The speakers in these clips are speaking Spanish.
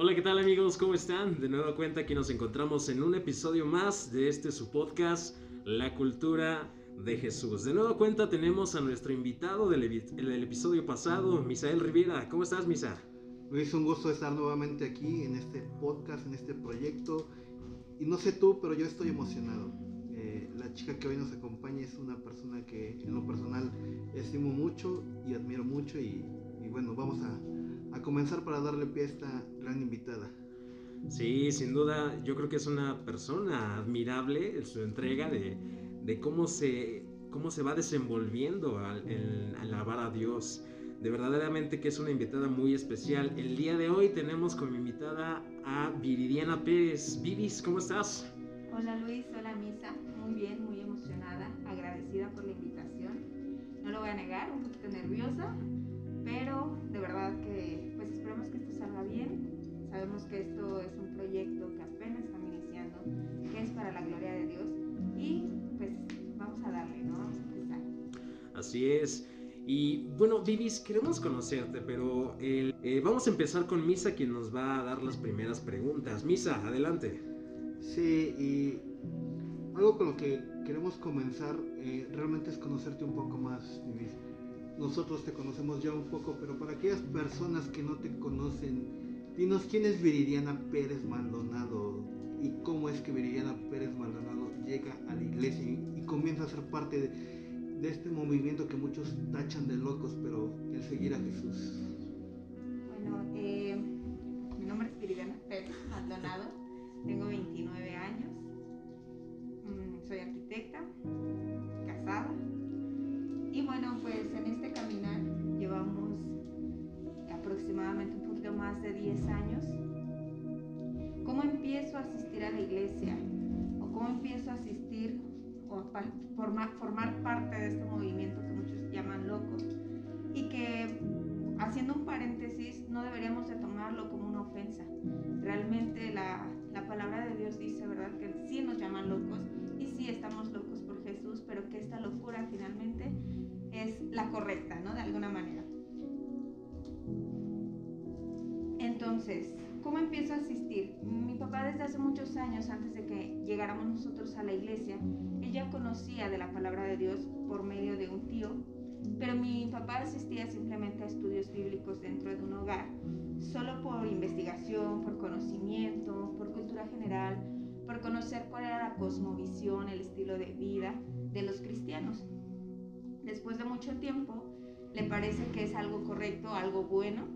Hola, ¿qué tal amigos? ¿Cómo están? De nueva cuenta aquí nos encontramos en un episodio más de este su podcast, La Cultura de Jesús. De nueva cuenta tenemos a nuestro invitado del, del episodio pasado, Misael Rivera. ¿Cómo estás, Misa? Luis, un gusto estar nuevamente aquí en este podcast, en este proyecto. Y no sé tú, pero yo estoy emocionado. Eh, la chica que hoy nos acompaña es una persona que en lo personal estimo mucho y admiro mucho y, y bueno, vamos a, a comenzar para darle pie a esta gran invitada. Sí, sin duda, yo creo que es una persona admirable en su entrega de, de cómo, se, cómo se va desenvolviendo al, en, alabar a Dios. De verdaderamente que es una invitada muy especial. El día de hoy tenemos como invitada a Viridiana Pérez. Viris, ¿cómo estás? Hola Luis, hola Misa. Muy bien, muy emocionada, agradecida por la invitación. No lo voy a negar, un poquito nerviosa, pero de verdad que pues esperemos que esto salga bien. Sabemos que esto es un proyecto que apenas estamos iniciando, que es para la gloria de Dios y pues vamos a darle, ¿no? Vamos a empezar. Así es. Y bueno, Vivis, queremos conocerte, pero eh, vamos a empezar con Misa, quien nos va a dar las primeras preguntas. Misa, adelante. Sí, y algo con lo que queremos comenzar eh, realmente es conocerte un poco más, Vivis nosotros te conocemos ya un poco, pero para aquellas personas que no te conocen, dinos quién es Viridiana Pérez Maldonado y cómo es que Viridiana Pérez Maldonado llega a la iglesia y, comienza a ser parte de, de, este movimiento que muchos tachan de locos, pero el seguir a Jesús. Bueno, eh, 10 años. ¿Cómo empiezo a asistir a la iglesia? ¿O cómo empiezo a asistir o a formar, formar parte de este movimiento que muchos llaman locos? Y que, haciendo un paréntesis, no deberíamos de tomarlo como una ofensa. Realmente la, la palabra de Dios dice, ¿verdad? Que sí nos llaman locos y sí estamos locos por Jesús, pero que esta locura finalmente es la correcta, ¿no? De alguna manera. Entonces, ¿cómo empiezo a asistir? Mi papá desde hace muchos años, antes de que llegáramos nosotros a la iglesia, él ya conocía de la palabra de Dios por medio de un tío, pero mi papá asistía simplemente a estudios bíblicos dentro de un hogar, solo por investigación, por conocimiento, por cultura general, por conocer cuál era la cosmovisión, el estilo de vida de los cristianos después de mucho tiempo, le parece que es algo correcto, algo bueno,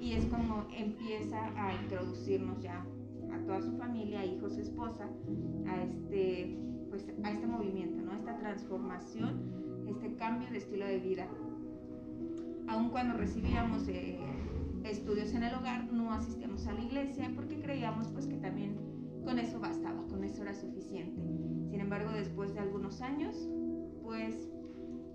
y es como empieza a introducirnos ya a toda su familia, hijos, esposa, a este, pues, a este movimiento, ¿no? esta transformación, este cambio de estilo de vida. Aun cuando recibíamos eh, estudios en el hogar, no asistíamos a la iglesia porque creíamos pues que también con eso bastaba, con eso era suficiente. Sin embargo, después de algunos años, pues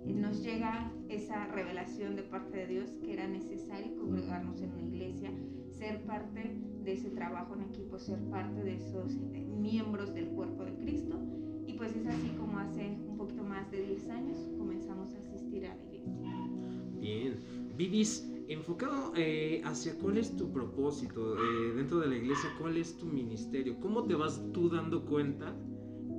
nos llega esa revelación de parte de Dios que era necesario congregarnos en una iglesia, ser parte de ese trabajo en equipo, ser parte de esos eh, miembros del cuerpo de Cristo. Y pues es así como hace un poquito más de 10 años comenzamos a asistir a la iglesia. Bien, Vivis, enfocado eh, hacia cuál es tu propósito eh, dentro de la iglesia, cuál es tu ministerio, cómo te vas tú dando cuenta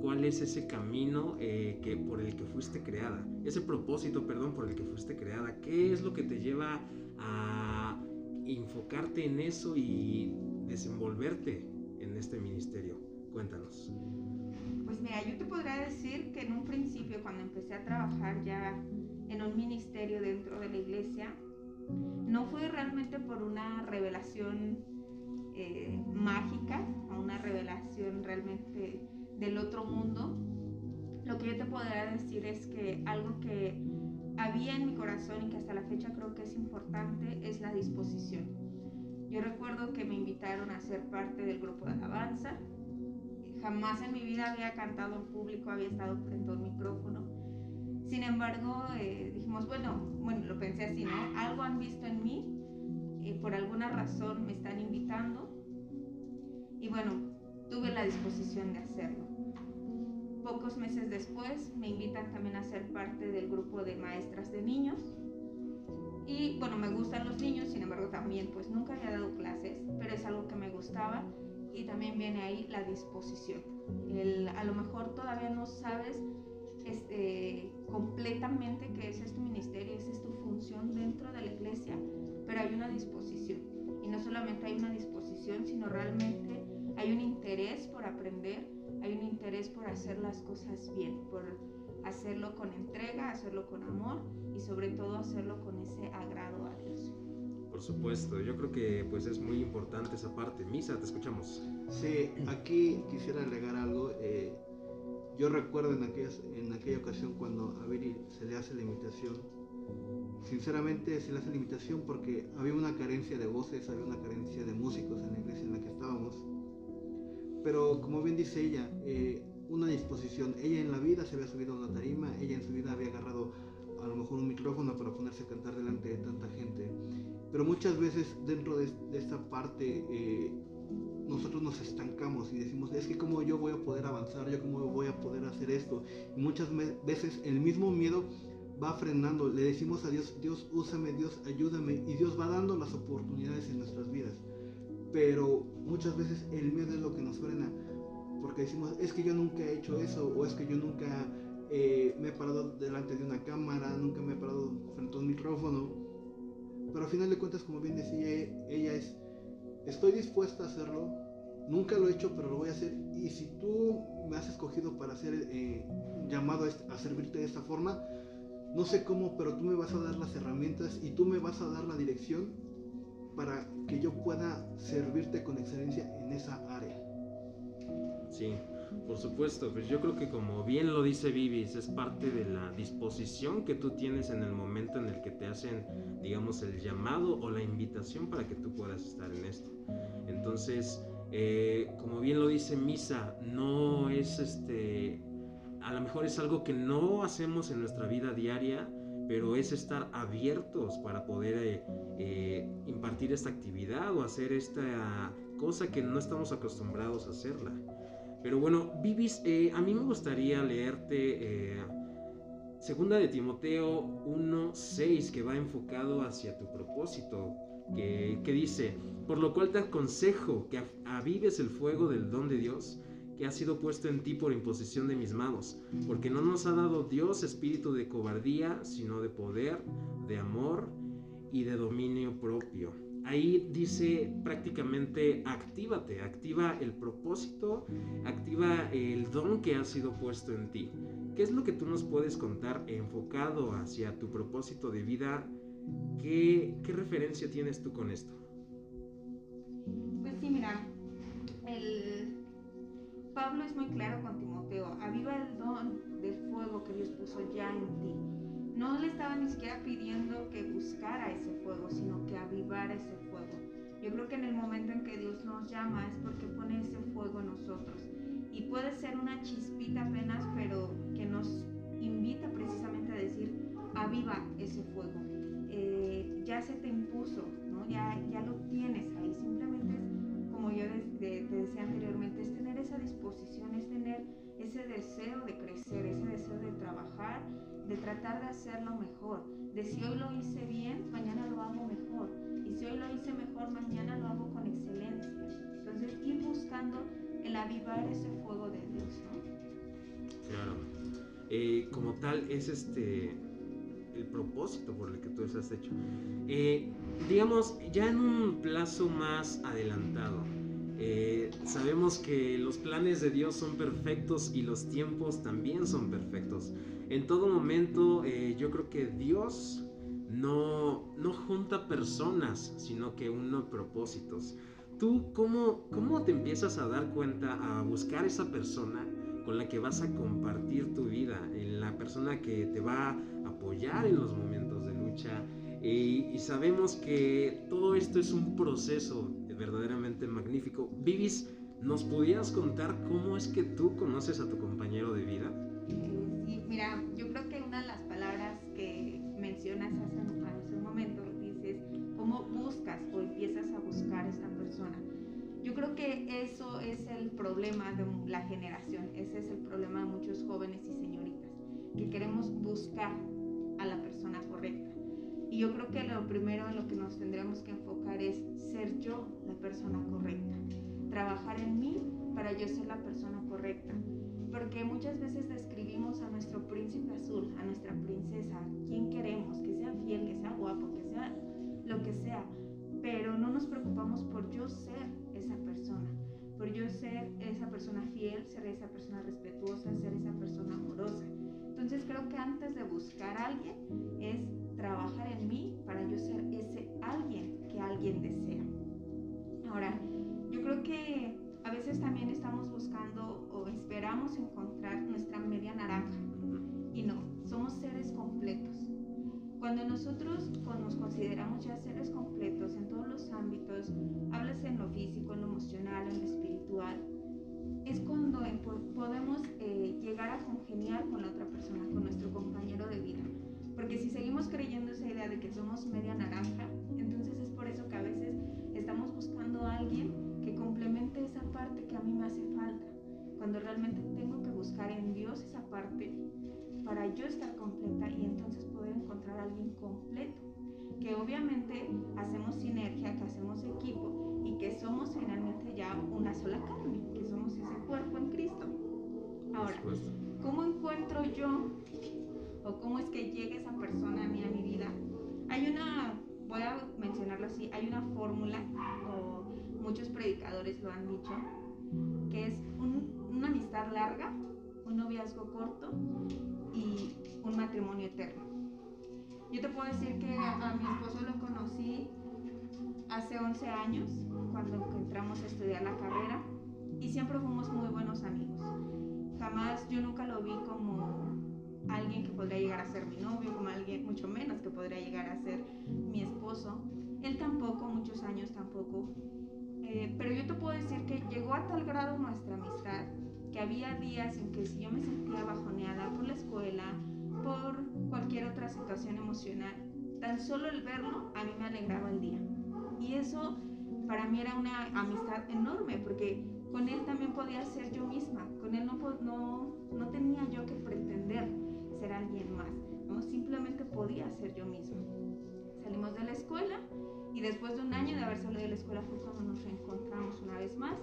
cuál es ese camino eh, que, por el que fuiste creada, ese propósito, perdón, por el que fuiste creada, qué es lo que te lleva a enfocarte en eso y desenvolverte en este ministerio. Cuéntanos. Pues mira, yo te podría decir que en un principio, cuando empecé a trabajar ya en un ministerio dentro de la iglesia, no fue realmente por una revelación eh, mágica, una revelación realmente del otro mundo, lo que yo te podría decir es que algo que había en mi corazón y que hasta la fecha creo que es importante es la disposición. Yo recuerdo que me invitaron a ser parte del grupo de alabanza. Jamás en mi vida había cantado en público, había estado frente a un micrófono. Sin embargo, eh, dijimos, bueno, bueno, lo pensé así, ¿no? Algo han visto en mí, eh, por alguna razón me están invitando. Y bueno, tuve la disposición de hacerlo. Pocos meses después me invitan también a ser parte del grupo de maestras de niños. Y bueno, me gustan los niños, sin embargo también pues nunca había dado clases, pero es algo que me gusta gustaba y también viene ahí la disposición. A lo mejor todavía no sabes este, completamente que es tu ministerio, esa es tu función dentro de la iglesia, pero hay una disposición. Y no solamente hay una disposición, sino realmente hay un interés por aprender, hay un interés por hacer las cosas bien, por hacerlo con entrega, hacerlo con amor y sobre todo hacerlo con ese agrado a Dios. Por supuesto, yo creo que pues es muy importante esa parte. Misa, te escuchamos. Sí, aquí quisiera agregar algo. Eh, yo recuerdo en, en aquella ocasión cuando a Viri se le hace la invitación, sinceramente se le hace la invitación porque había una carencia de voces, había una carencia de músicos en la iglesia en la que estábamos. Pero como bien dice ella, eh, una disposición. Ella en la vida se había subido a una tarima, ella en su vida había agarrado a lo mejor un micrófono para ponerse a cantar delante de tanta gente. Pero muchas veces dentro de, esta parte eh, nosotros nos estancamos y decimos, es que cómo yo voy a poder avanzar, yo cómo voy a poder hacer esto. Muchas veces el mismo miedo va frenando, le decimos a Dios, Dios úsame, Dios ayúdame y Dios va dando las oportunidades en nuestras vidas. Pero muchas veces el miedo es lo que nos frena, porque decimos, es que yo nunca he hecho eso o es que yo nunca eh, me he parado delante de una cámara, nunca me he parado frente a un micrófono. Pero al final de cuentas, como bien decía ella, es, estoy dispuesta a hacerlo, nunca lo he hecho, pero lo voy a hacer. Y si tú me has escogido para ser eh, llamado a, servirte de esta forma, no sé cómo, pero tú me vas a dar las herramientas y tú me vas a dar la dirección para que yo pueda servirte con excelencia en esa área. Sí, por supuesto, pues yo creo que como bien lo dice Vivis, es parte de la disposición que tú tienes en el momento en el que te hacen, digamos, el llamado o la invitación para que tú puedas estar en esto. Entonces, eh, como bien lo dice Misa, no es este, a lo mejor es algo que no hacemos en nuestra vida diaria, pero es estar abiertos para poder eh, eh, impartir esta actividad o hacer esta cosa que no estamos acostumbrados a hacerla. Pero bueno, Vivis, eh, a mí me gustaría leerte Segunda de Timoteo 1.6 que va enfocado hacia tu propósito, que, que, dice, por lo cual te aconsejo que avives el fuego del don de Dios que ha sido puesto en ti por imposición de mis manos, porque no nos ha dado Dios espíritu de cobardía, sino de poder, de amor y de dominio propio. Ahí dice prácticamente actívate, activa el propósito, activa el don que ha sido puesto en ti. ¿Qué es lo que tú nos puedes contar enfocado hacia tu propósito de vida? ¿Qué, qué referencia tienes tú con esto? Pues sí, mira, el, Pablo es muy claro con Timoteo, aviva el don del fuego que Dios puso ya en ti. No le estaba ni siquiera pidiendo que buscara ese fuego, sino que avivara ese fuego. Yo creo que en el momento en que Dios nos llama es porque pone ese fuego en nosotros. Y puede ser una chispita apenas, pero que nos invita precisamente a decir, aviva ese fuego. Eh, ya se te impuso, ¿no? ya, ya lo tienes ahí, simplemente es como yo te decía anteriormente, es tener esa disposición, es tener ese deseo de crecer, ese deseo de trabajar, de tratar de hacerlo mejor. De si hoy lo hice bien, mañana lo hago mejor. Y si hoy lo hice mejor, mañana lo hago con excelencia. Entonces, ir buscando el avivar ese fuego de Dios, ¿no? Claro. Eh, como tal, es este el propósito por el que tú has hecho. Eh, digamos, ya en un plazo más adelantado, eh, sabemos que los planes de Dios son perfectos y los tiempos también son perfectos. En todo momento eh, yo creo que Dios no, no junta personas, sino que uno propósitos. ¿Tú cómo, cómo te empiezas a dar cuenta, a buscar esa persona con la que vas a compartir tu vida, en la persona que te va a apoyar en los momentos de lucha? y sabemos que todo esto es un proceso verdaderamente. Vivis, ¿nos pudieras contar cómo es que tú conoces a tu compañero de vida? Sí, mira, yo creo que una de las palabras que mencionas hace, hace un momento dices, ¿cómo buscas o empiezas a buscar a esta persona? Yo creo que eso es el problema de la generación, ese es el problema de muchos jóvenes y señoritas, que queremos buscar a la persona correcta y yo creo que lo primero en lo que nos tendremos que enfocar es ser yo la persona correcta. Trabajar en mí para yo ser la persona correcta. Porque muchas veces describimos a nuestro príncipe azul, a nuestra princesa, quien queremos, que sea fiel, que sea guapo, que sea lo que sea, pero no nos preocupamos por yo ser esa persona, por yo ser esa persona fiel, ser esa persona respetuosa, ser esa persona amorosa. Entonces creo que antes de buscar a alguien es trabajar en mí para yo ser ese alguien que alguien desea. Ahora, yo creo que a veces también estamos buscando o esperamos encontrar nuestra media naranja. Y no, somos seres completos. Cuando nosotros nos consideramos ya seres completos en todos los ámbitos, hablas en lo físico, en lo emocional, en lo espiritual, es cuando podemos eh, llegar a congeniar con la otra persona, con nuestro compañero de vida. Porque si seguimos creyendo esa idea de que somos media naranja, entonces es por eso que a veces estamos buscando a alguien complemente esa parte que a mí me hace falta, cuando realmente tengo que buscar en Dios esa parte para yo estar completa y entonces poder encontrar a alguien completo, que obviamente hacemos sinergia, que hacemos equipo y que somos finalmente ya una sola carne, que somos ese cuerpo en Cristo. Ahora, ¿cómo encuentro yo o cómo es que llega esa persona a mí a mi vida? Hay una, voy a mencionarlo así, hay una fórmula o muchos predicadores lo han dicho, que es una amistad larga, un noviazgo corto y un matrimonio eterno. Yo te puedo decir que a, mi esposo lo conocí hace 11 años, cuando entramos a estudiar la carrera, y siempre fuimos muy buenos amigos. Jamás, yo nunca lo vi como alguien que podría llegar a ser mi novio, como alguien mucho menos que podría llegar a ser mi esposo. Él tampoco, muchos años tampoco. Eh, pero yo te puedo decir que llegó a tal grado nuestra amistad que había días en que si yo me sentía bajoneada por la escuela, por cualquier otra situación emocional, tan solo el verlo a mí me alegraba el día. Y eso para mí era una amistad enorme porque con él también podía ser yo misma, con él no, no, no tenía yo que pretender ser alguien más, ¿no? simplemente podía ser yo misma. Salimos de la escuela y después de un año de haber salido de la escuela fue cuando nos reencontramos una vez más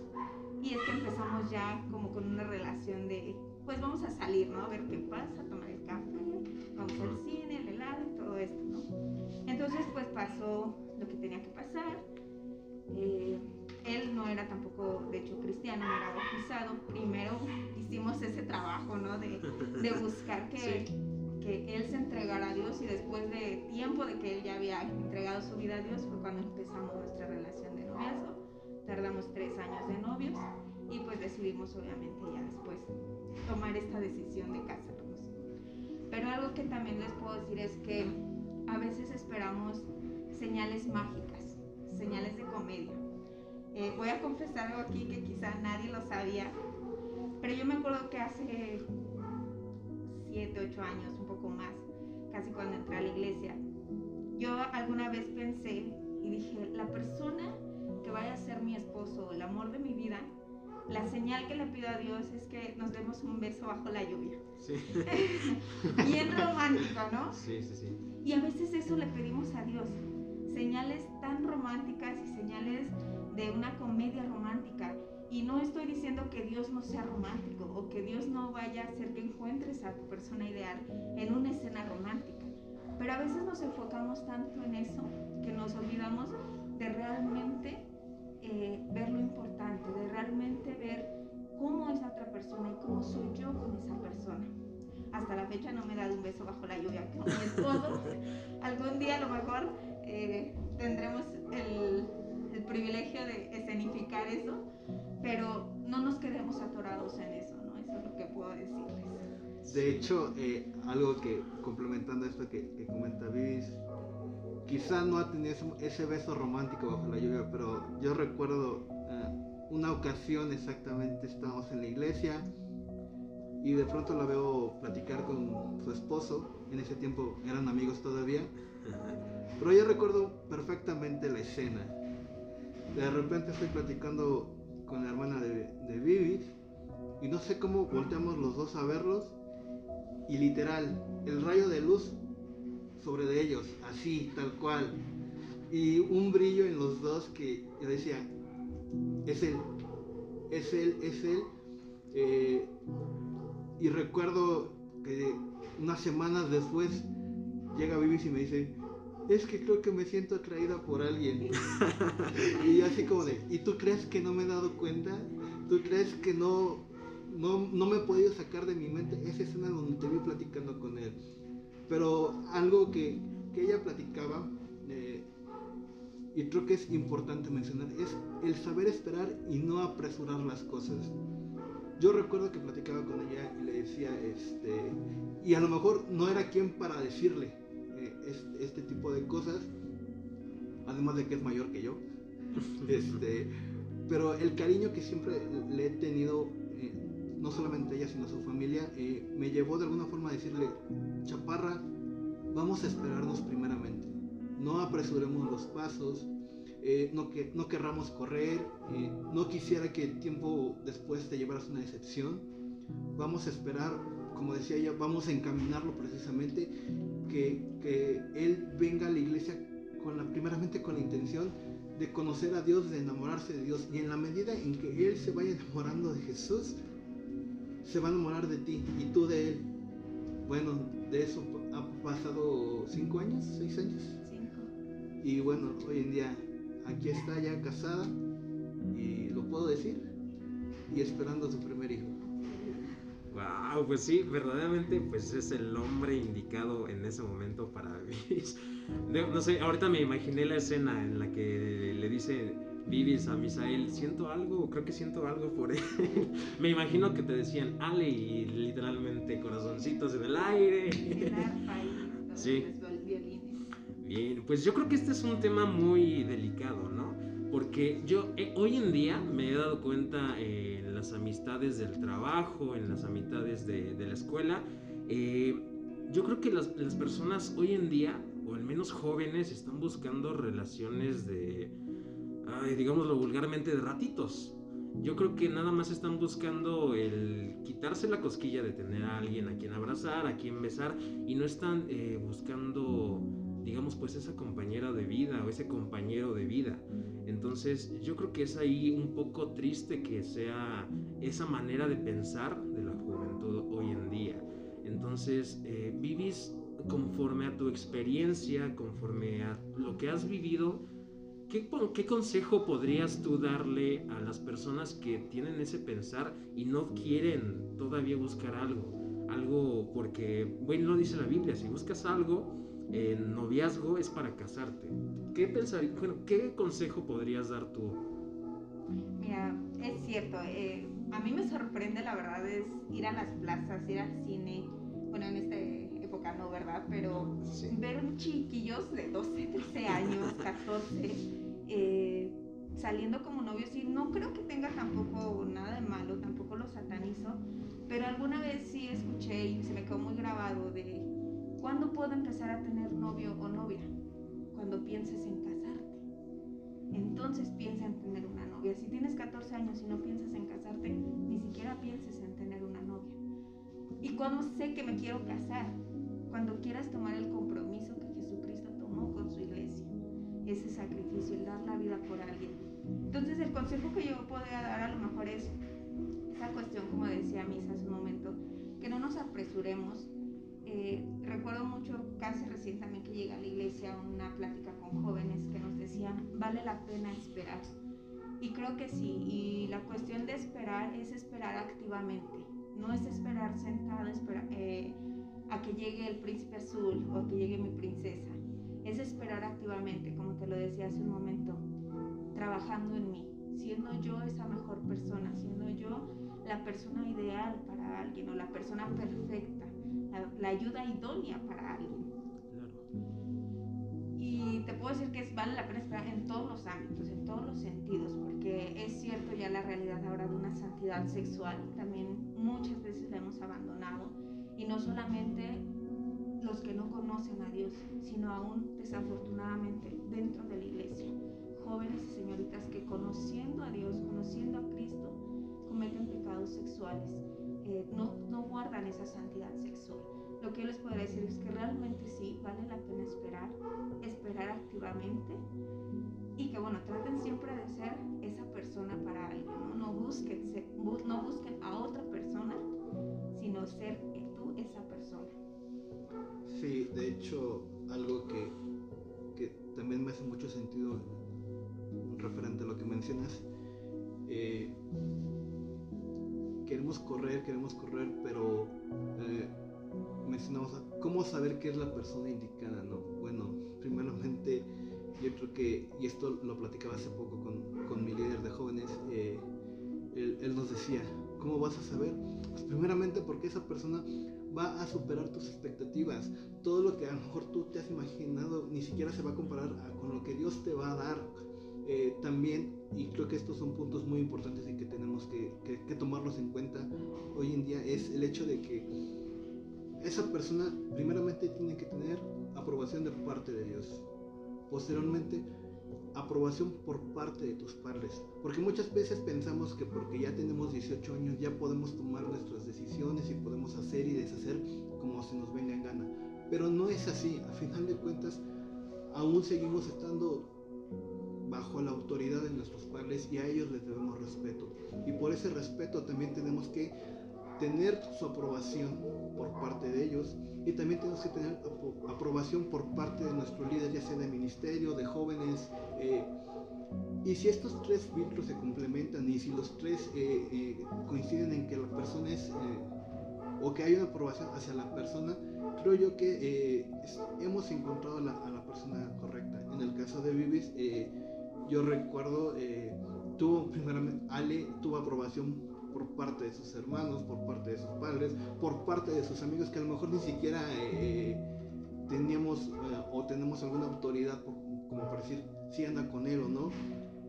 y es que empezamos ya como con una relación de, pues vamos a salir, ¿no? A ver qué pasa, tomar el café, vamos al cine, el helado y todo esto, ¿no? Entonces pues pasó lo que tenía que pasar. Eh, él no era tampoco, de hecho, cristiano, no era bautizado. Primero hicimos ese trabajo, ¿no? De, de buscar que, que él se entregara a Dios y después de tiempo de que él ya había entregado su vida a Dios fue cuando empezamos nuestra relación de noviazgo tardamos tres años de novios y pues decidimos obviamente ya después tomar esta decisión de casarnos. Pero algo que también les puedo decir es que a veces esperamos señales mágicas, señales de comedia. Eh, voy a confesar algo aquí que quizá nadie lo sabía, pero yo me acuerdo que hace siete, ocho años, un poco más, casi cuando entré a la iglesia, yo alguna vez pensé y dije, la persona que vaya a ser mi esposo, el amor de mi vida, la señal que le pido a Dios es que nos demos un beso bajo la lluvia. Sí. Bien romántico, ¿no? Sí, sí, sí. Y a veces eso le pedimos a Dios. Señales tan románticas y señales de una comedia romántica. Y no estoy diciendo que Dios no sea romántico o que Dios no vaya a hacer que encuentres a tu persona ideal en una escena romántica. Pero a veces nos enfocamos tanto en eso que nos olvidamos de realmente eh, ver lo importante, de realmente ver cómo es la otra persona y cómo soy yo con esa persona. Hasta la fecha no me he dado un beso bajo la lluvia con mi esposo. Algún día a lo mejor eh, tendremos el, el, privilegio de escenificar eso, pero no nos quedemos atorados en eso, ¿no? Eso es lo que puedo decirles. De hecho, eh, algo que complementando esto que, que comenta Vivis, quizá no ha tenido ese, beso romántico bajo la lluvia, pero yo recuerdo eh, una ocasión exactamente, estábamos en la iglesia y de pronto la veo platicar con su esposo, en ese tiempo eran amigos todavía, pero yo recuerdo perfectamente la escena. De repente estoy platicando con la hermana de, de Vivis y no sé cómo volteamos los dos a verlos y literal, el rayo de luz sobre de ellos, así, tal cual. Y un brillo en los dos que yo decía, es él, es él, es él. Eh, y recuerdo que unas semanas después llega Vivis y me dice, es que creo que me siento atraída por alguien. y así como de, ¿y tú crees que no me he dado cuenta? ¿Tú crees que no, no, no me he podido sacar de mi mente esa escena donde te vi platicando con él? Pero algo que, que ella platicaba, eh, y creo que es importante mencionar, es el saber esperar y no apresurar las cosas. Yo recuerdo que platicaba con ella y le decía, este, y a lo mejor no era quien para decirle, este, tipo de cosas, además de que es mayor que yo. este, pero el cariño que siempre le he tenido, eh, no solamente ella, sino a su familia, eh, me llevó de alguna forma a decirle, Chaparra, vamos a esperarnos primeramente, no apresuremos los pasos, eh, no, que, no querramos correr, no quisiera que tiempo después te llevaras una decepción, vamos a esperar, como decía ella, vamos a encaminarlo precisamente que, Él venga a la iglesia con la, primeramente con la intención de conocer a Dios, de enamorarse de Dios. Y en la medida en que Él se vaya enamorando de Jesús, se va a enamorar de ti y tú de Él. Bueno, de eso ha pasado cinco años, seis años. Cinco. Y bueno, hoy en día aquí está ya casada y lo puedo decir y esperando a su primer hijo. Wow, pues sí, verdaderamente pues es el hombre indicado en ese momento para Vivis. No sé, ahorita me imaginé la escena en la que le dice Vivis a Misael, siento algo, creo que siento algo por él. me imagino que te decían Ale y literalmente corazoncitos en el aire. sí. Bien, pues yo creo que este es un tema muy delicado, ¿no? Porque yo eh, hoy en día me he dado cuenta eh, las amistades del trabajo, en las amistades de, la escuela, eh, yo creo que las, personas hoy en día, o al menos jóvenes, están buscando relaciones de, digámoslo vulgarmente, de ratitos. Yo creo que nada más están buscando el quitarse la cosquilla de tener a alguien a quien abrazar, a quien besar, y no están buscando digamos, pues esa compañera de vida o ese compañero de vida. Entonces yo creo que es ahí un poco triste que sea esa manera de pensar de la juventud hoy en día. Entonces eh, vivís conforme a tu experiencia, conforme a lo que has vivido. ¿Qué, ¿Qué consejo podrías tú darle a las personas que tienen ese pensar y no quieren todavía buscar algo? Algo porque, bueno, lo dice la Biblia, si buscas algo, el noviazgo es para casarte. ¿Qué pensaría, bueno, qué consejo podrías dar tú? Mira, es cierto, eh, a mí me sorprende la verdad es ir a las plazas, ir al cine, bueno, en esta época no, ¿verdad? Pero ver un chiquillos de 12, 13 años, 14, eh, saliendo como novios y no creo que tenga tampoco nada de malo, tampoco lo satanizo, pero alguna vez sí escuché y se me quedó muy grabado de ¿Cuándo puedo empezar a tener novio o novia? Cuando pienses en casarte. Entonces piensa en tener una novia. Si tienes 14 años y no piensas en casarte, ni siquiera pienses en tener una novia. ¿Y cuándo sé que me quiero casar? Cuando quieras tomar el compromiso que Jesucristo tomó con su iglesia. Ese sacrificio, el dar la vida por alguien. Entonces el consejo que yo podría dar a lo mejor es esa cuestión, como decía Misa hace un momento, que no nos apresuremos, eh, recuerdo mucho, casi recién también que llega a la iglesia, una plática con jóvenes que nos decían, vale la pena esperar. Y creo que sí, y la cuestión de esperar es esperar activamente, no es esperar sentado eh, a que llegue el príncipe azul o que llegue mi princesa, es esperar activamente, como te lo decía hace un momento, trabajando en mí, siendo yo esa mejor persona, siendo yo la persona ideal para alguien o la persona perfecta la, ayuda idónea para alguien. Y te puedo decir que vale la pena esperar en todos los ámbitos, en todos los sentidos, porque es cierto ya la realidad ahora de una santidad sexual, también muchas veces la hemos abandonado, y no solamente los que no conocen a Dios, sino aún desafortunadamente dentro de la iglesia, jóvenes y señoritas que conociendo a Dios, conociendo a Cristo, cometen pecados sexuales no, no guardan esa santidad sexual. Lo que yo les podría decir es que realmente sí, vale la pena esperar, esperar activamente y que bueno, traten siempre de ser esa persona para alguien, no, no busquen no busquen a otra persona, sino ser tú esa persona. Sí, de hecho, algo que, que también me hace mucho sentido referente a lo que mencionas. Eh, queremos correr, queremos correr, pero eh, mencionamos cómo saber qué es la persona indicada, ¿no? Bueno, primeramente yo creo que, y esto lo platicaba hace poco con, con mi líder de jóvenes, eh, él, él, nos decía, ¿cómo vas a saber? Pues primeramente porque esa persona va a superar tus expectativas. Todo lo que a lo mejor tú te has imaginado ni siquiera se va a comparar con lo que Dios te va a dar. Eh, también, y creo que estos son puntos muy importantes y que tenemos que, que, que tomarlos en cuenta hoy en día, es el hecho de que esa persona primeramente tiene que tener aprobación de parte de Dios. Posteriormente, aprobación por parte de tus padres. Porque muchas veces pensamos que porque ya tenemos 18 años ya podemos tomar nuestras decisiones y podemos hacer y deshacer como se nos venga en gana. Pero no es así. A final de cuentas, aún seguimos estando bajo la autoridad de nuestros padres y a ellos les debemos respeto. Y por ese respeto también tenemos que tener su aprobación por parte de ellos y también tenemos que tener aprobación por parte de nuestro líder, ya sea de ministerio, de jóvenes. Eh, y si estos tres filtros se complementan y si los tres eh, eh, coinciden en que la persona es, o que hay una aprobación hacia la persona, creo yo que hemos encontrado la, a la persona correcta. En el caso de Vivis, yo recuerdo, tuvo primeramente, Ale tuvo aprobación por parte de sus hermanos, por parte de sus padres, por parte de sus amigos que a lo mejor ni siquiera eh, teníamos eh, o tenemos alguna autoridad como para decir si anda con él o no.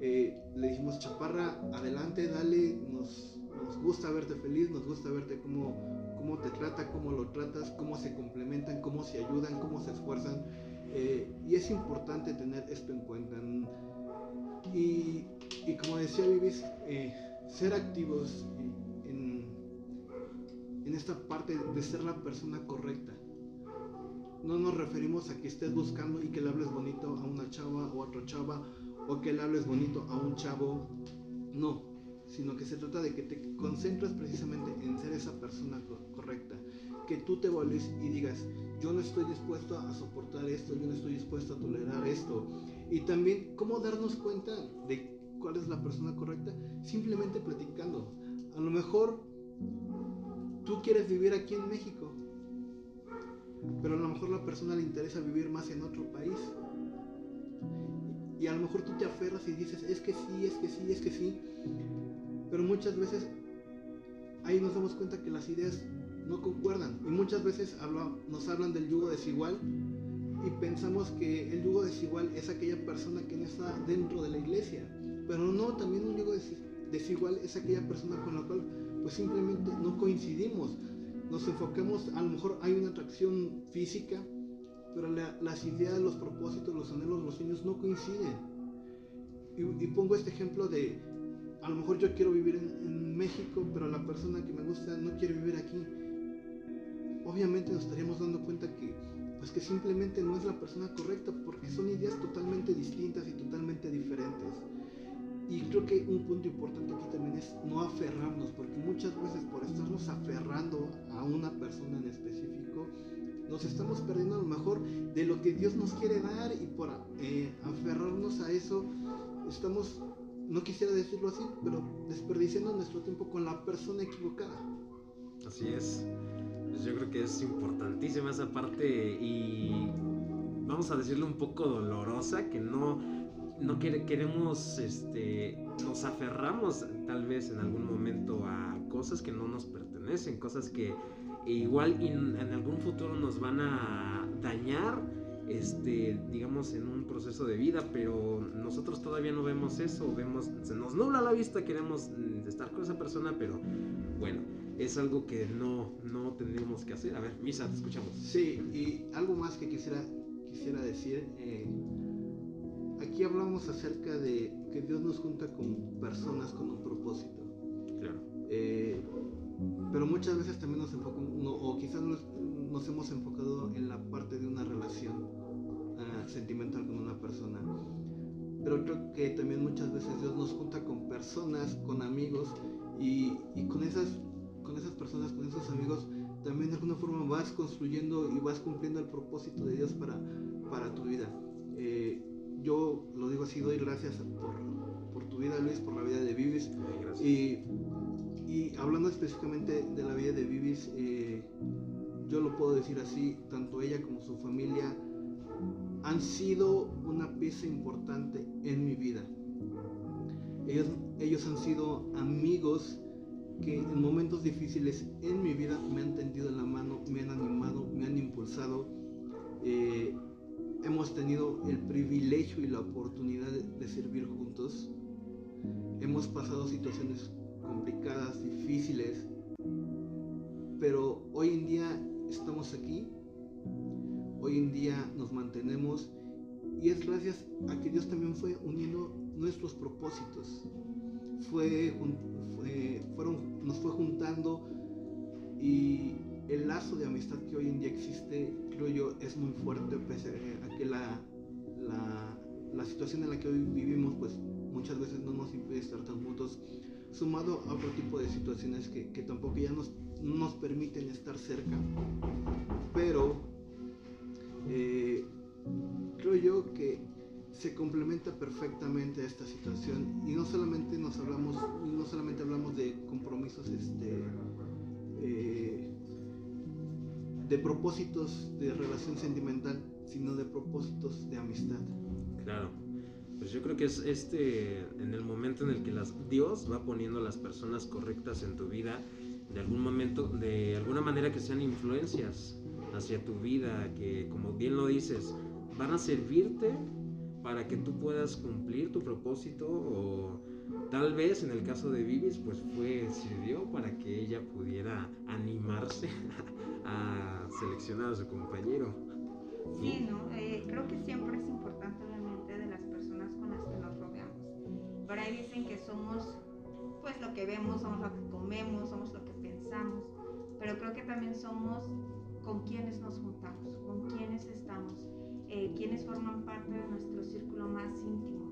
Eh, le dijimos, Chaparra, adelante, dale, nos, nos, gusta verte feliz, nos gusta verte cómo, cómo te trata, cómo lo tratas, cómo se complementan, cómo se ayudan, cómo se esfuerzan. y es importante tener esto en cuenta. Y, como decía Vivis, ser activos en, esta parte de ser la persona correcta. No nos referimos a que estés buscando y que le hables bonito a una chava o a otra chava o que le hables bonito a un chavo. No, sino que se trata de que te concentres precisamente en ser esa persona correcta. Que tú te vuelves y digas, yo no estoy dispuesto a soportar esto, yo no estoy dispuesto a tolerar esto. Y también cómo darnos cuenta de cuál es la persona correcta, simplemente platicando. A lo mejor tú quieres vivir aquí en México, pero a lo mejor la persona le interesa vivir más en otro país. Y a lo mejor tú te aferras y dices, es que sí, es que sí, es que sí. Pero muchas veces ahí nos damos cuenta que las ideas no concuerdan. Y muchas veces nos hablan del yugo desigual y pensamos que el yugo desigual es aquella persona que no está dentro de la iglesia. Pero no, también un yugo desigual es aquella persona con la cual pues simplemente no coincidimos. Nos enfocamos, a lo mejor hay una atracción física, pero las ideas, los propósitos, los anhelos, los sueños no coinciden. Y, pongo este ejemplo de, a lo mejor yo quiero vivir en, México, pero la persona que me gusta no quiere vivir aquí. Obviamente nos estaríamos dando cuenta que, pues que simplemente no es la persona correcta, porque son ideas totalmente distintas y totalmente diferentes. Y creo que un punto importante aquí también es no aferrarnos, porque muchas veces por estarnos aferrando a una persona en específico, nos estamos perdiendo a lo mejor de lo que Dios nos quiere dar y por eh, aferrarnos a eso estamos, no quisiera decirlo así, pero desperdiciando nuestro tiempo con la persona equivocada. Así es. Pues yo creo que es importantísima esa parte y vamos a decirlo un poco dolorosa, que no no queremos, este, nos aferramos tal vez en algún momento a cosas que no nos pertenecen, cosas que igual en algún futuro nos van a dañar, este, digamos, en un proceso de vida, pero nosotros todavía no vemos eso, vemos, se nos nubla la vista, queremos estar con esa persona, pero bueno, es algo que no, no tenemos que hacer. A ver, Misa, te escuchamos. Sí, y algo más que quisiera, quisiera decir. Eh, aquí hablamos acerca de que Dios nos junta con personas con un propósito. Claro. Eh, pero muchas veces también nos enfocamos, o quizás nos, hemos enfocado en la parte de una relación uh, sentimental con una persona. Pero creo que también muchas veces Dios nos junta con personas, con amigos, Y, y con, esas, con esas personas, con esos amigos, también de alguna forma vas construyendo y vas cumpliendo el propósito de Dios para, para tu vida. Eh, yo lo digo así, doy gracias por, por, tu vida, Luis, por la vida de Vivis. Y, y, hablando específicamente de la vida de Vivis, eh, yo lo puedo decir así, tanto ella como su familia han sido una pieza importante en mi vida. Ellos, ellos han sido amigos que en momentos difíciles en mi vida me han tendido la mano, me han animado, me han impulsado. Eh, hemos tenido el privilegio y la oportunidad de, de, servir juntos. Hemos pasado situaciones complicadas, difíciles, pero hoy en día estamos aquí. Hoy en día nos mantenemos y es gracias a que Dios también fue uniendo nuestros propósitos. Fue, fueron, nos fue juntando y el lazo de amistad que hoy en día existe, creo yo, es muy fuerte, pese a que la, la, la situación en la que hoy vivimos, pues muchas veces no nos impide estar tan juntos, sumado a otro tipo de situaciones que, que tampoco ya nos, nos permiten estar cerca. Pero eh, creo yo que se complementa perfectamente esta situación. Y no solamente nos hablamos no solamente hablamos de compromisos este eh, de propósitos de relación sentimental sino de propósitos de amistad. Claro. Pues yo creo que es este en el momento en el que las, Dios va poniendo las personas correctas en tu vida de algún momento de alguna manera que sean influencias hacia tu vida que como bien lo dices van a servirte para que tú puedas cumplir tu propósito o tal vez en el caso de Vivis pues fue sirvió para que ella pudiera animarse a seleccionar a su compañero. Sí, ¿no? Eh, creo que siempre es importante obviamente de las personas con las que nos rodeamos. Por ahí dicen que somos pues lo que vemos, somos lo que comemos, somos lo que pensamos, pero creo que también somos con quienes nos juntamos, con quienes estamos eh, quienes forman parte de nuestro círculo más íntimo.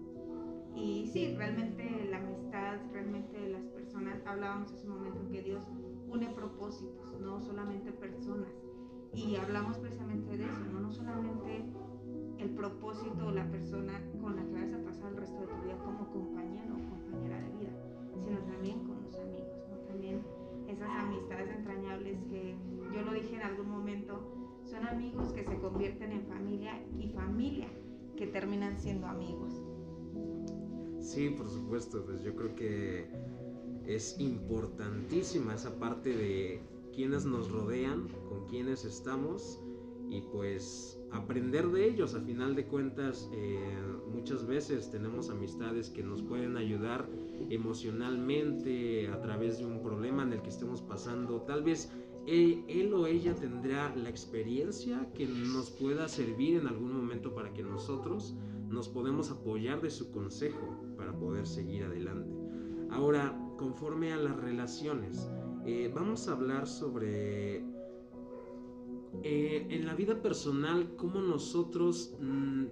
Y sí, realmente la amistad, realmente las personas, hablábamos hace un momento que Dios une propósitos, no solamente personas. Y hablamos precisamente de eso, no, no solamente el propósito o la persona con la que vas a pasar el resto de tu vida como compañero o compañera de vida, sino también con los amigos, ¿no? también esas amistades entrañables que yo lo dije en algún momento, son amigos que se convierten en familia y familia que terminan siendo amigos. Sí, por supuesto, pues yo creo que es importantísima esa parte de quienes nos rodean, con quienes estamos y pues aprender de ellos. A final de cuentas, eh, muchas veces tenemos amistades que nos pueden ayudar emocionalmente a través de un problema en el que estemos pasando. Tal vez él, o ella tendrá la experiencia que nos pueda servir en algún momento para que nosotros nos podemos apoyar de su consejo para poder seguir adelante. Ahora, conforme a las relaciones, eh, vamos a hablar sobre eh, en la vida personal cómo nosotros mm,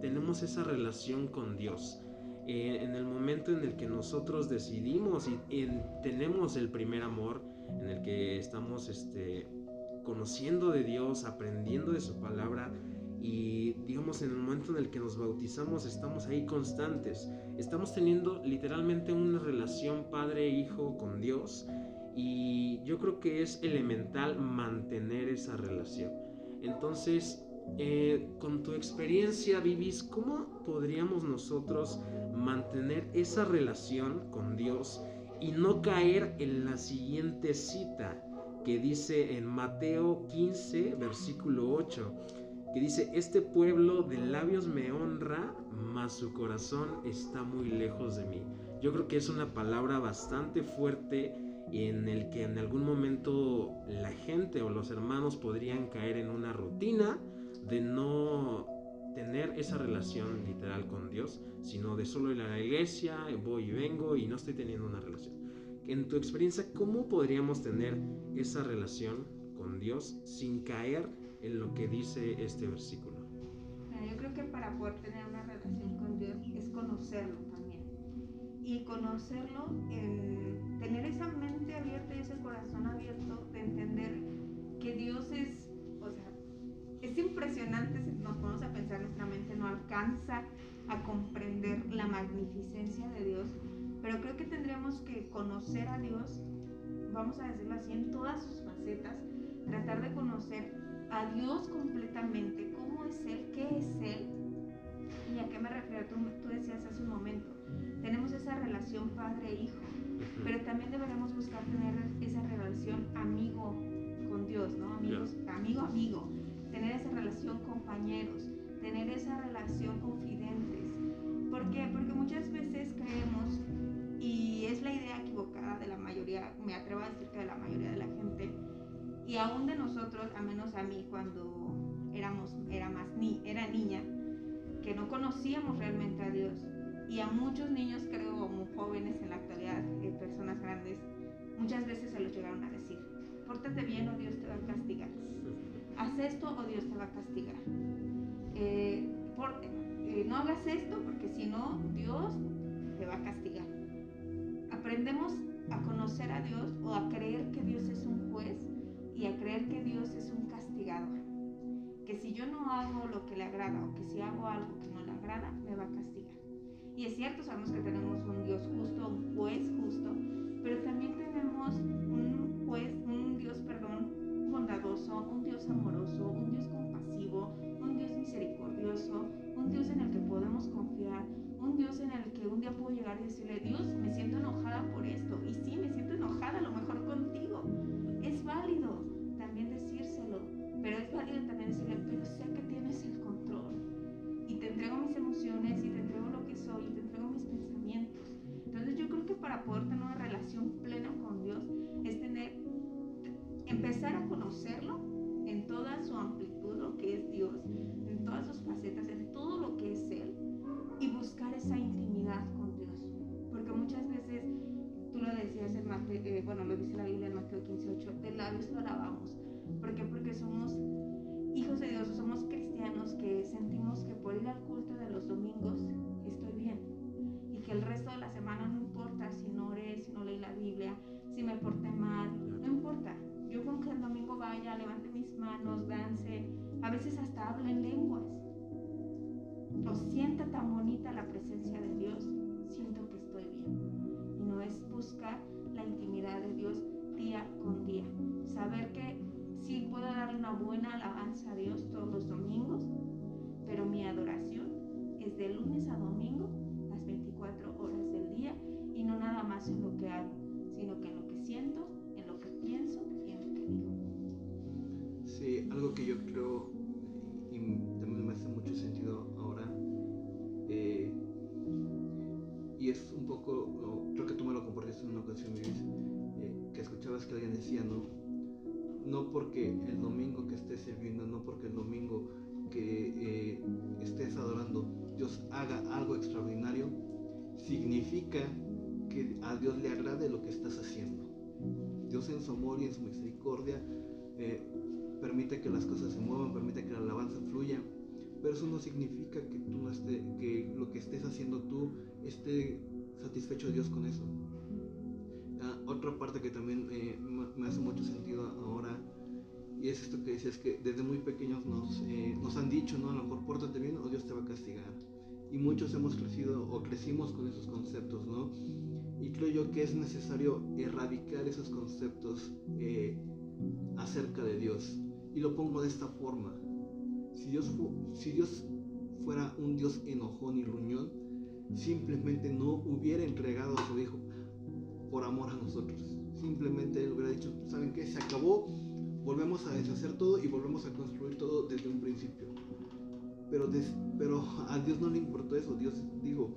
tenemos esa relación con Dios. Eh, en el momento en el que nosotros decidimos y tenemos el primer amor, en el que estamos este, conociendo de Dios, aprendiendo de su palabra y digamos en el momento en el que nos bautizamos estamos ahí constantes, estamos teniendo literalmente una relación padre-hijo con Dios y yo creo que es elemental mantener esa relación. Entonces, eh, con tu experiencia, Vivis, ¿cómo podríamos nosotros mantener esa relación con Dios y no caer en la siguiente cita que dice en Mateo 15, versículo 8, que dice, este pueblo de labios me honra, mas su corazón está muy lejos de mí. Yo creo que es una palabra bastante fuerte en el que en algún momento la gente o los hermanos podrían caer en una rutina de no tener esa relación literal con Dios, sino de solo ir a la iglesia, voy y vengo y no estoy teniendo una relación. En tu experiencia, ¿cómo podríamos tener esa relación con Dios sin caer en lo que dice este versículo? Yo creo que para poder tener una relación con Dios es conocerlo también. y conocerlo, en tener esa mente abierta y ese corazón abierto de entender que Dios es, es impresionante si nos ponemos a pensar, nuestra mente no alcanza a comprender la magnificencia de Dios, pero creo que tendríamos que conocer a Dios, vamos a decirlo así, en todas sus facetas, tratar de conocer a Dios completamente, cómo es Él, qué es Él, y a qué me refiero, tú, tú decías hace un momento, tenemos esa relación padre-hijo, pero también deberemos buscar tener esa relación amigo con Dios, ¿no? Amigos, amigo, amigo, tener esa relación compañeros, tener esa relación confidentes. ¿Por qué? Porque muchas veces creemos, y es la idea equivocada de la mayoría, me atrevo a decir que de la mayoría de la gente, y aún de nosotros, a menos a mí cuando éramos, era más ni, era niña, que no conocíamos realmente a Dios. Y a muchos niños, creo, como jóvenes en la actualidad, eh, personas grandes, muchas veces se los llegaron a decir, pórtate bien o Dios te va a castigar. Haz esto o Dios te va a castigar. Eh, eh, no hagas esto porque si no, Dios te va a castigar. Aprendemos a conocer a Dios o a creer que Dios es un juez y a creer que Dios es un castigador. Que si yo no hago lo que le agrada o que si hago algo que no le agrada, me va a castigar. Y es cierto, sabemos que tenemos un Dios justo, un juez justo, pero también tenemos un juez, un Dios, perdón, bondadoso, un Dios amoroso, un Dios compasivo, un Dios misericordioso, un Dios en el que podemos confiar, un Dios en el que un día puedo llegar y decirle, Dios, me siento enojada por esto. Y sí, me siento enojada a lo mejor contigo. Es válido también decírselo, pero es válido también decirle, pero sé que tienes el control. Y te entrego mis emociones y te entrego lo que soy y te entrego mis pensamientos. Entonces yo creo que para poder tener una relación plena con Dios es tener, empezar a conocerlo en toda su amplitud, lo que es Dios, en todas sus facetas, en todo lo que es Él, y buscar esa intimidad con Dios. Porque muchas veces, tú lo decías en Mateo, eh, bueno, lo dice la Biblia en Mateo 15:8, de labios lo alabamos. ¿Por qué? Porque somos hijos de Dios, somos cristianos que sentimos que por ir al culto de los domingos estoy bien. Y que el resto de la semana no manos, dance, a veces hasta hablo en lenguas. O sienta tan bonita la presencia de Dios, siento que estoy bien. Y no es buscar la intimidad de Dios día con día. Saber que sí puedo darle una buena alabanza a Dios todos los domingos, pero mi adoración es de lunes a domingo, las 24 horas del día, y no nada más en lo que hago, sino que en lo que siento, en lo que pienso Sí, algo que yo creo y también me hace mucho sentido ahora, eh, y es un poco, creo que tú me lo compartiste en una ocasión, Luis, eh, que escuchabas que alguien decía, ¿no? No porque el domingo que estés sirviendo, no porque el domingo que eh, estés adorando, Dios haga algo extraordinario, significa que a Dios le agrade lo que estás haciendo. Dios en su amor y en su misericordia eh, permite que las cosas se muevan, permite que la alabanza fluya, pero eso no significa que tú no esté, que lo que estés haciendo tú esté satisfecho Dios con eso. Ah, otra parte que también eh, me hace mucho sentido ahora y es esto que decías que desde muy pequeños nos, eh, nos han dicho, ¿no? A lo mejor pórtate bien o Dios te va a castigar. Y muchos hemos crecido o crecimos con esos conceptos, ¿no? Y creo yo que es necesario erradicar esos conceptos eh, acerca de Dios. Y lo pongo de esta forma. Si Dios, si Dios fuera un Dios enojón y ruñón, simplemente no hubiera entregado a su Hijo por amor a nosotros. Simplemente Él hubiera dicho, ¿saben qué? Se acabó, volvemos a deshacer todo y volvemos a construir todo desde un principio. Pero, des, pero a Dios no le importó eso. Dios dijo,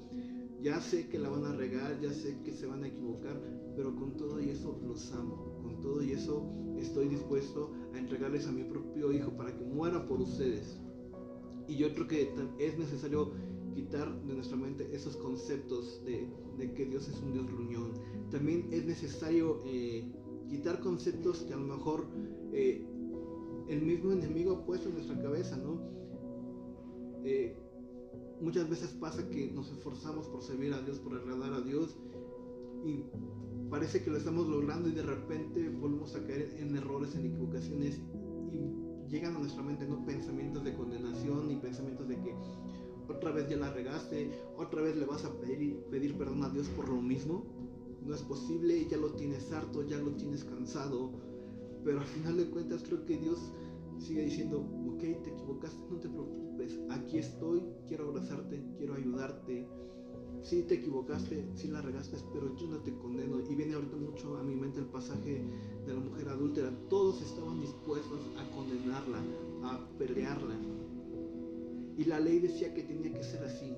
ya sé que la van a regar, ya sé que se van a equivocar, pero con todo y eso los amo. Con todo y eso estoy dispuesto a entregarles a mi propio hijo para que muera por ustedes. Y yo creo que es necesario quitar de nuestra mente esos conceptos de, que Dios es un Dios gruñón. También es necesario eh, quitar conceptos que a lo mejor eh, el mismo enemigo ha puesto en nuestra cabeza, ¿no? Eh, muchas veces pasa que nos esforzamos por servir a Dios, por agradar a Dios parece que lo estamos logrando y de repente volvemos a caer en errores, en equivocaciones y llegan a nuestra mente no pensamientos de condenación y pensamientos de que otra vez ya la regaste, otra vez le vas a pedir, pedir perdón a Dios por lo mismo. No es posible, ya lo tienes harto, ya lo tienes cansado. Pero al final de cuentas creo que Dios sigue diciendo, ok, te equivocaste, no te preocupes, aquí estoy, quiero abrazarte, quiero ayudarte. Sí te equivocaste, sí la regaste, pero yo no te condeno. Y viene ahorita mucho a mi mente el pasaje de la mujer adúltera. Todos estaban dispuestos a condenarla, a pelearla. Y la ley decía que tenía que ser así.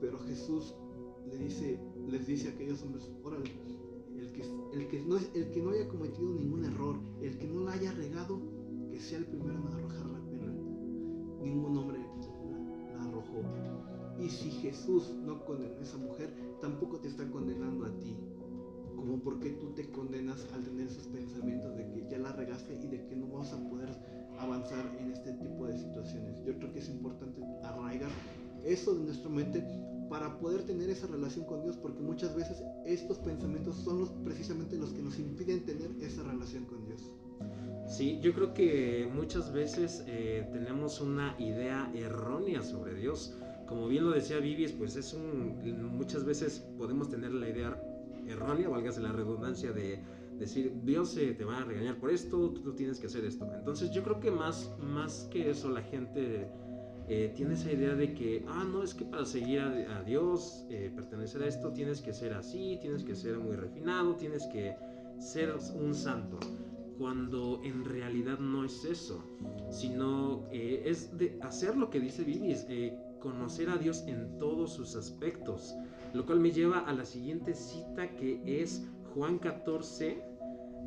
Pero Jesús les dice a aquellos hombres, órale, el que, no, el que no haya cometido ningún error, el que no la haya regado, que sea el primero en arrojar la pena. Ningún hombre. Y si Jesús no condenó a esa mujer, tampoco te está condenando a ti. Como porque tú te condenas al tener esos pensamientos de que ya la regaste y de que no vas a poder avanzar en este tipo de situaciones. Yo creo que es importante arraigar eso de nuestra mente para poder tener esa relación con Dios, porque muchas veces estos pensamientos son los, precisamente los que nos impiden tener esa relación con Dios. Sí, yo creo que muchas veces eh, tenemos una idea errónea sobre Dios. Como bien lo decía Vivis, pues es un, muchas veces podemos tener la idea errónea, válgase la redundancia de decir, Dios te va a regañar por esto, tú, tienes que hacer esto. Entonces yo creo que más, más que eso la gente eh, tiene esa idea de que, ah, no, es que para seguir a, Dios, eh, pertenecer a esto, tienes que ser así, tienes que ser muy refinado, tienes que ser un santo. Cuando en realidad no es eso, sino eh, es de hacer lo que dice Vivis, conocer a Dios en todos sus aspectos. Lo cual me lleva a la siguiente cita que es Juan 14,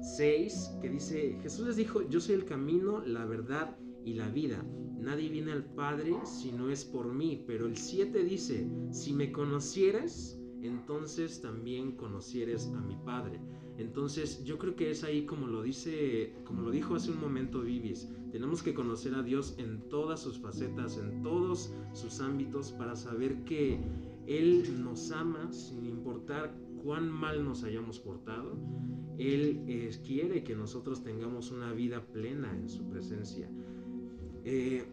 6, que dice, Jesús les dijo, yo soy el camino, la verdad y la vida. Nadie viene al Padre si no es por mí. Pero el 7 dice, si me conocieras, entonces también conocieres a mi Padre. Entonces yo creo que es ahí como lo dice, como lo dijo hace un momento Vivis, tenemos que conocer a Dios en todas sus facetas, en todos sus ámbitos para saber que Él nos ama sin importar cuán mal nos hayamos portado, Él eh, quiere que nosotros tengamos una vida plena en su presencia. Eh,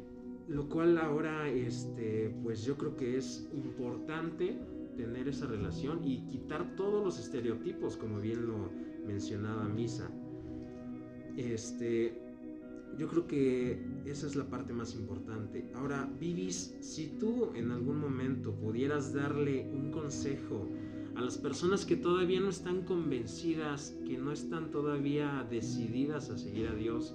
lo cual ahora, este, pues yo creo que es importante tener esa relación y quitar todos los estereotipos, como bien lo mencionaba Misa. Este, yo creo que esa es la parte más importante. Ahora, Vivis, si tú en algún momento pudieras darle un consejo a las personas que todavía no están convencidas, que no están todavía decididas a seguir a Dios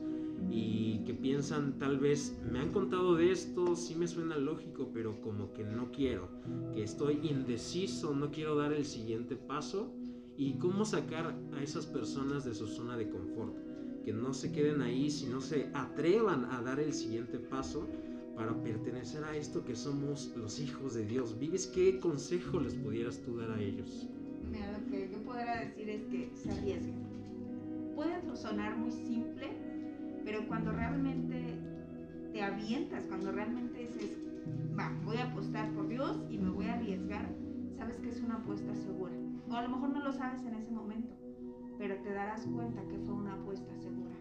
y que piensan tal vez, me han contado de esto, sí me suena lógico, pero como que no quiero, que estoy indeciso, no quiero dar el siguiente paso y cómo sacar a esas personas de su zona de confort, que no se queden ahí, sino se atrevan a dar el siguiente paso para pertenecer a esto que somos los hijos de Dios. ¿Vives qué consejo les pudieras tú dar a ellos? Mira, lo que yo podría decir es que se arriesguen. Puede sonar muy simple, pero cuando realmente te avientas, cuando realmente dices, va, voy a apostar por Dios y me voy a arriesgar, sabes que es una apuesta segura. O a lo mejor no lo sabes en ese momento, pero te darás cuenta que fue una apuesta segura.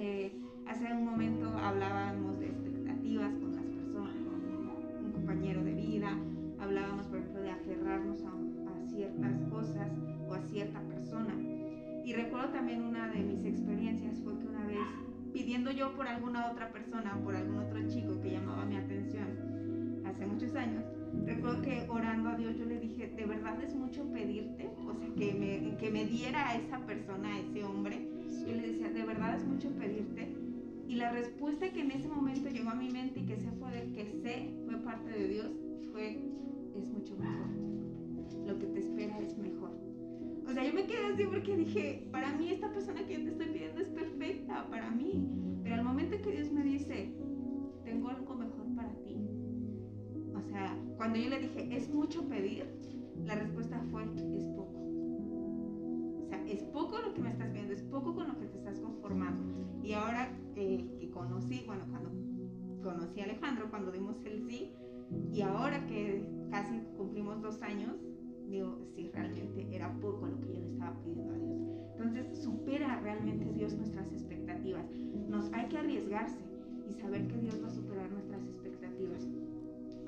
Eh, hace un momento hablábamos de este con las personas, con un compañero de vida, hablábamos por ejemplo de aferrarnos a, ciertas cosas o a cierta persona. Y recuerdo también una de mis experiencias fue que una vez pidiendo yo por alguna otra persona, por algún otro chico que llamaba mi atención hace muchos años, recuerdo que orando a Dios yo le dije, de verdad es mucho pedirte, o sea, que me, que me diera a esa persona, a ese hombre. Yo le decía, de verdad es mucho pedirte y la respuesta que en ese momento llegó a mi mente y que sé fue de que sé fue parte de Dios, fue, es mucho mejor. Lo que te espera es mejor. O sea, yo me quedé así porque dije, para mí esta persona que yo te estoy pidiendo es perfecta, para mí. Pero al momento que Dios me dice, tengo algo mejor para ti. O sea, cuando yo le dije, es mucho pedir, la respuesta fue, es poco. O sea, es poco lo que me estás pidiendo, es poco con lo que te estás conformando. Y ahora que conocí, bueno, cuando conocí a Alejandro cuando dimos el sí y ahora que casi cumplimos dos años, digo, sí, realmente era poco lo que yo le estaba pidiendo a Dios. Entonces, supera realmente Dios nuestras expectativas. Nos hay que arriesgarse y saber que Dios va a superar nuestras expectativas.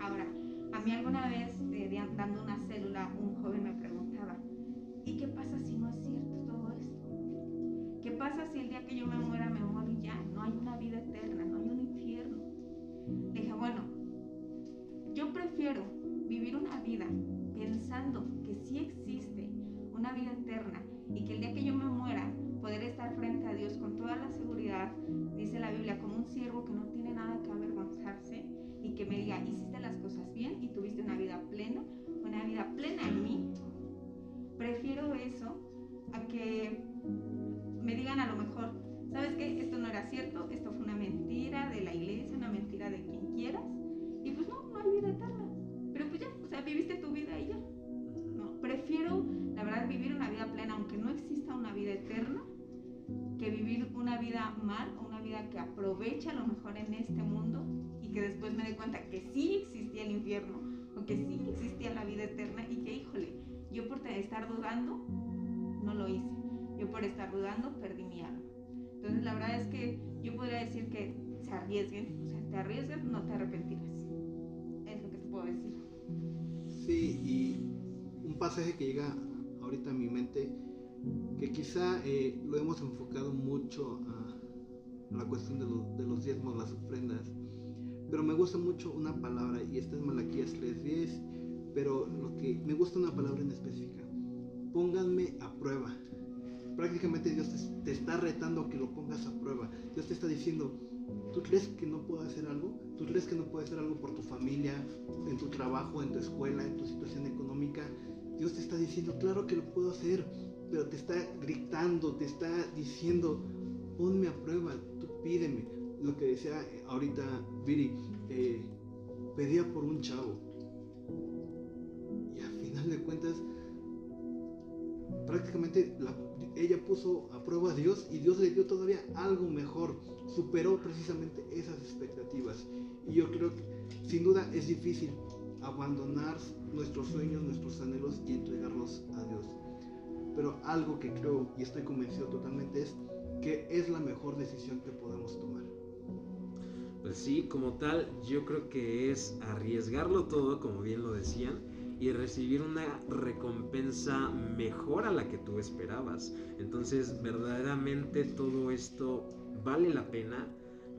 Ahora, a mí alguna vez, eh, dando una célula, un joven me preguntaba, ¿y qué pasa si no es cierto todo esto? ¿Qué pasa si el día que yo me muera me muero y ya? No hay una vida eterna, no hay un infierno. Dije, bueno, yo prefiero vivir una vida pensando que sí existe una vida eterna y que el día que yo me muera poder estar frente a Dios con toda la seguridad, dice la Biblia, como un siervo que no tiene nada que avergonzarse y que me diga, hiciste las cosas bien y tuviste una vida plena, una vida plena en mí. Prefiero eso a que me digan a lo mejor, ¿sabes qué? Esto no era cierto, esto fue una mentira de la iglesia, una mentira de quien quieras. Y pues no, no hay vida viviste tu vida y ya. No, prefiero, la verdad, vivir una vida plena, aunque no exista una vida eterna, que vivir una vida mal o una vida que aprovecha a lo mejor en este mundo y que después me dé cuenta que sí existía el infierno o que sí existía la vida eterna y que, híjole, yo por estar dudando, no lo hice. Yo por estar dudando, perdí mi alma. Entonces, la verdad es que yo podría decir que se arriesguen, o sea, te arriesgas, no te arrepentirás. Es lo que te puedo decir. Sí, y un pasaje que llega ahorita a mi mente, que quizá eh, lo hemos enfocado mucho a, la cuestión de, de, los diezmos, las ofrendas, pero me gusta mucho una palabra, y esta es Malaquías 3.10, pero lo que me gusta una palabra en específica, pónganme a prueba. Prácticamente Dios te, te está retando que lo pongas a prueba. Dios te está diciendo, ¿Tú crees que no puedo hacer algo? ¿Tú crees que no puedo hacer algo por tu familia, en tu trabajo, en tu escuela, en tu situación económica? Dios te está diciendo, claro que lo puedo hacer, pero te está gritando, te está diciendo, ponme a prueba, tú pídeme. Lo que decía ahorita Viri, eh, pedía por un chavo. Y a final de cuentas, prácticamente ella puso a prueba a Dios y Dios le dio todavía algo mejor, superó precisamente esas expectativas. Y yo creo que sin duda es difícil abandonar nuestros sueños, nuestros anhelos y entregarlos a Dios. Pero algo que creo y estoy convencido totalmente es que es la mejor decisión que podemos tomar. Pues sí, como tal, yo creo que es arriesgarlo todo, como bien lo decían, y recibir una recompensa mejor a la que tú esperabas. Entonces, verdaderamente todo esto vale la pena.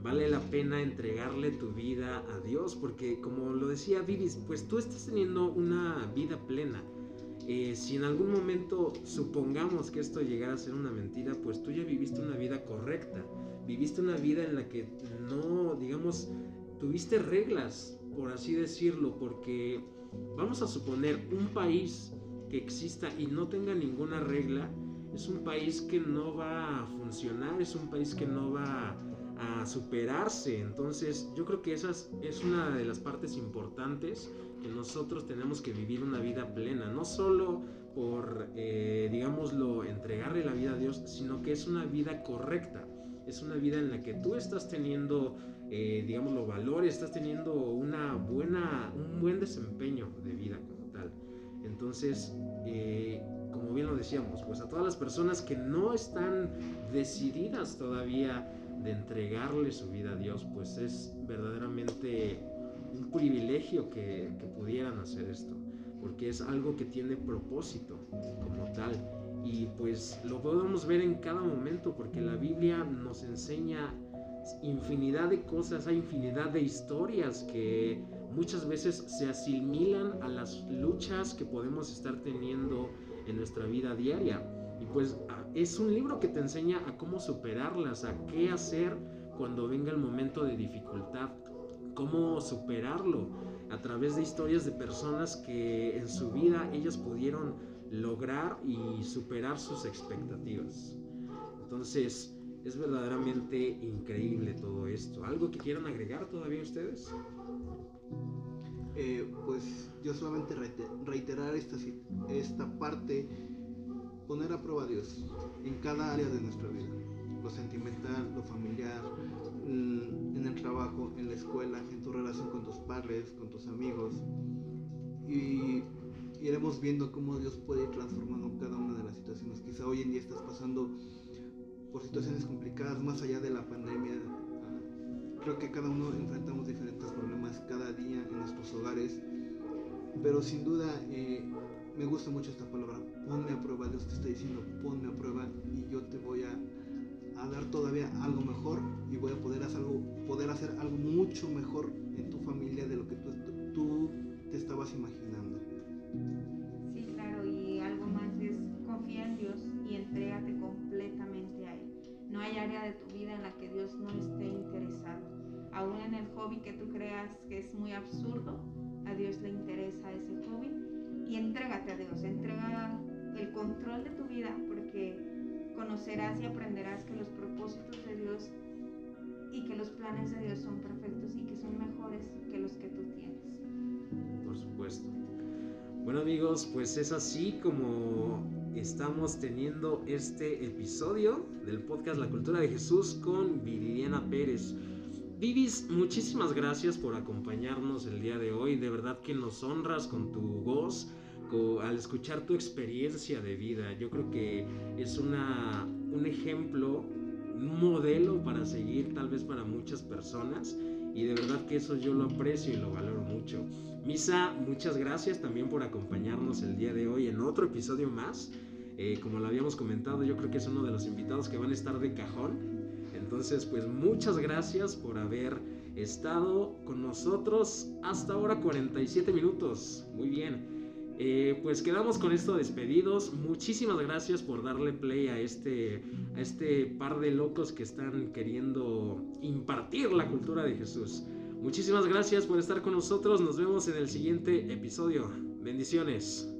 Vale la pena entregarle tu vida a Dios porque como lo decía Vivis, pues tú estás teniendo una vida plena. Eh, si en algún momento supongamos que esto llegara a ser una mentira, pues tú ya viviste una vida correcta. Viviste una vida en la que no, digamos, tuviste reglas, por así decirlo, porque Vamos a suponer un país que exista y no tenga ninguna regla, es un país que no va a funcionar, es un país que no va a superarse. Entonces yo creo que esa es una de las partes importantes que nosotros tenemos que vivir una vida plena, no solo por, eh, digámoslo, entregarle la vida a Dios, sino que es una vida correcta, es una vida en la que tú estás teniendo eh, digamos, los valores, estás teniendo una buena, un buen desempeño de vida como tal. Entonces, eh, como bien lo decíamos, pues a todas las personas que no están decididas todavía de entregarle su vida a Dios, pues es verdaderamente un privilegio que, que pudieran hacer esto, porque es algo que tiene propósito como tal. Y pues lo podemos ver en cada momento, porque la Biblia nos enseña infinidad de cosas, hay infinidad de historias que muchas veces se asimilan a las luchas que podemos estar teniendo en nuestra vida diaria. Y pues es un libro que te enseña a cómo superarlas, a qué hacer cuando venga el momento de dificultad, cómo superarlo a través de historias de personas que en su vida ellas pudieron lograr y superar sus expectativas. Entonces, es verdaderamente increíble todo esto. ¿Algo que quieran agregar todavía ustedes? Eh, pues yo solamente reiterar esta, esta parte, poner a prueba a Dios en cada área de nuestra vida, lo sentimental, lo familiar, mm, en el trabajo, en la escuela, en tu relación con tus padres, con tus amigos. Y iremos viendo cómo Dios puede ir transformando cada una de las situaciones. Quizá hoy en día estás pasando por situaciones complicadas más allá de la pandemia. Ah, creo que cada uno enfrentamos diferentes problemas cada día en nuestros hogares. Pero sin duda eh, me gusta mucho esta palabra. Ponme a prueba. Dios te está diciendo, ponme a prueba y yo te voy a a dar todavía algo mejor y voy a poder hacer algo, poder hacer algo mucho mejor en tu familia de lo que tú, tú te estabas imaginando. No hay área de tu vida en la que Dios no esté interesado. Aún en el hobby que tú creas que es muy absurdo, a Dios le interesa ese hobby y entrégate a Dios, entrega el control de tu vida porque conocerás y aprenderás que los propósitos de Dios y que los planes de Dios son perfectos y que son mejores que los que tú tienes. Por supuesto. Bueno amigos, pues es así como estamos teniendo este episodio del podcast La Cultura de Jesús con Viridiana Pérez. Vivis, muchísimas gracias por acompañarnos el día de hoy. De verdad que nos honras con tu voz al escuchar tu experiencia de vida. Yo creo que es una, un ejemplo, un modelo para seguir tal vez para muchas personas y de verdad que eso yo lo aprecio y lo valoro mucho. Misa, muchas gracias también por acompañarnos el día de hoy en otro episodio más. Eh, como lo habíamos comentado, yo creo que es uno de los invitados que van a estar de cajón. Entonces, pues muchas gracias por haber estado con nosotros hasta ahora 47 minutos. Muy bien. Eh, pues quedamos con esto despedidos. Muchísimas gracias por darle play a este, a este par de locos que están queriendo impartir la cultura de Jesús. Muchísimas gracias por estar con nosotros. Nos vemos en el siguiente episodio. Bendiciones.